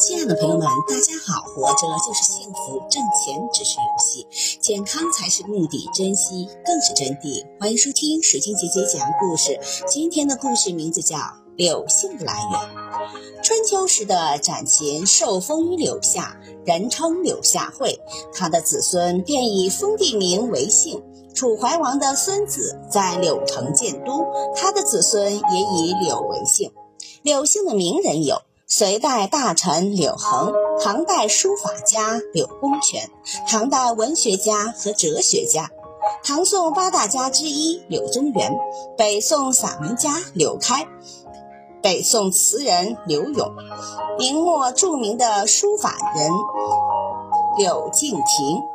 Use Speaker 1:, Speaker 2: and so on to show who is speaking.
Speaker 1: 亲爱的朋友们，大家好！活着就是幸福，挣钱只是游戏，健康才是目的，珍惜更是真谛。欢迎收听水晶姐姐讲故事。今天的故事名字叫《柳姓的来源》。春秋时的展禽受封于柳下，人称柳下惠。他的子孙便以封地名为姓。楚怀王的孙子在柳城建都，他的子孙也以柳为姓。柳姓的名人有。隋代大臣柳恒，唐代书法家柳公权，唐代文学家和哲学家，唐宋八大家之一柳宗元，北宋散文家柳开，北宋词人柳永，明末著名的书法人柳敬亭。